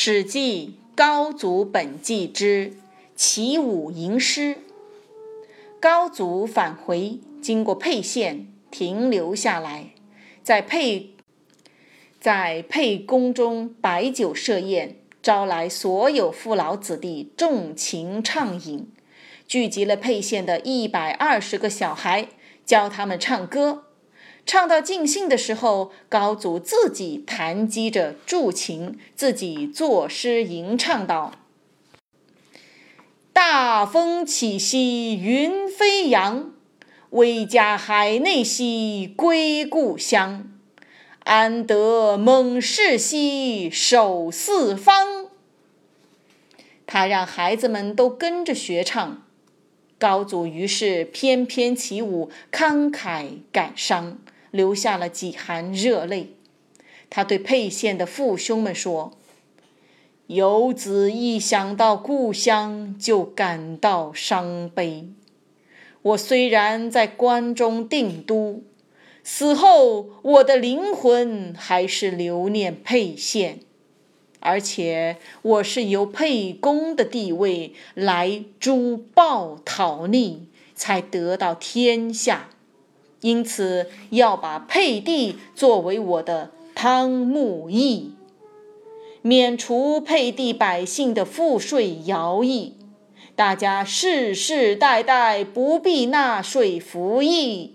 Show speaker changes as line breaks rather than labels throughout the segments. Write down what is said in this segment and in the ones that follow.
史记高祖本纪之齐武吟诗。高祖返回，经过沛县，停留下来，在沛在沛宫中摆酒设宴，招来所有父老子弟，纵情畅饮，聚集了沛县的一百二十个小孩，教他们唱歌。唱到尽兴的时候，高祖自己弹击着筑琴，自己作诗吟唱道：“大风起兮云飞扬，威加海内兮归故乡。安得猛士兮守四方。”他让孩子们都跟着学唱。高祖于是翩翩起舞，慷慨感伤。流下了几行热泪，他对沛县的父兄们说：“游子一想到故乡就感到伤悲。我虽然在关中定都，死后我的灵魂还是留念沛县，而且我是由沛公的地位来诛暴讨逆，才得到天下。”因此，要把沛地作为我的汤沐邑，免除沛地百姓的赋税徭役，大家世世代代不必纳税服役。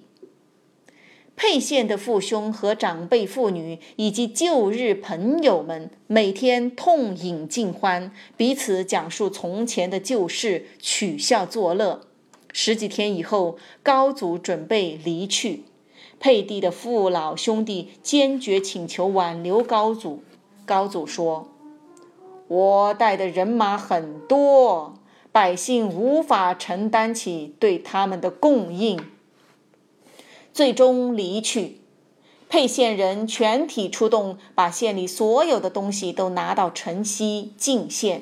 沛县的父兄和长辈妇女以及旧日朋友们，每天痛饮尽欢，彼此讲述从前的旧事，取笑作乐。十几天以后，高祖准备离去，沛地的父老兄弟坚决请求挽留高祖。高祖说：“我带的人马很多，百姓无法承担起对他们的供应。”最终离去，沛县人全体出动，把县里所有的东西都拿到城西进献。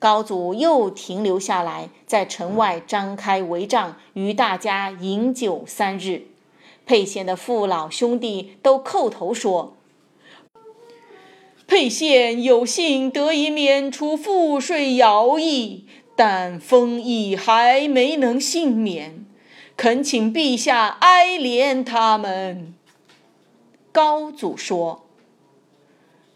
高祖又停留下来，在城外张开帷帐，与大家饮酒三日。沛县的父老兄弟都叩头说：“沛县有幸得以免除赋税徭役，但丰邑还没能幸免，恳请陛下哀怜他们。”高祖说：“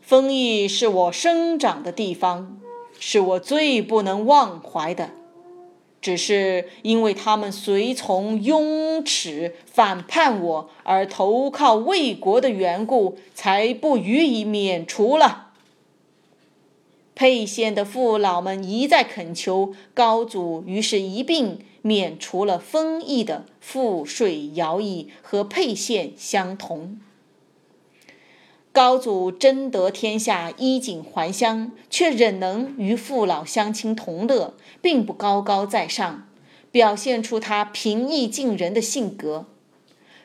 丰邑是我生长的地方。”是我最不能忘怀的，只是因为他们随从拥齿反叛我而投靠魏国的缘故，才不予以免除了。沛县的父老们一再恳求高祖，于是一并免除了丰邑的赋税徭役，和沛县相同。高祖争得天下，衣锦还乡，却仍能与父老乡亲同乐，并不高高在上，表现出他平易近人的性格。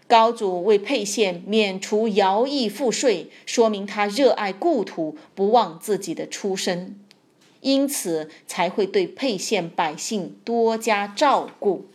高祖为沛县免除徭役赋税，说明他热爱故土，不忘自己的出身，因此才会对沛县百姓多加照顾。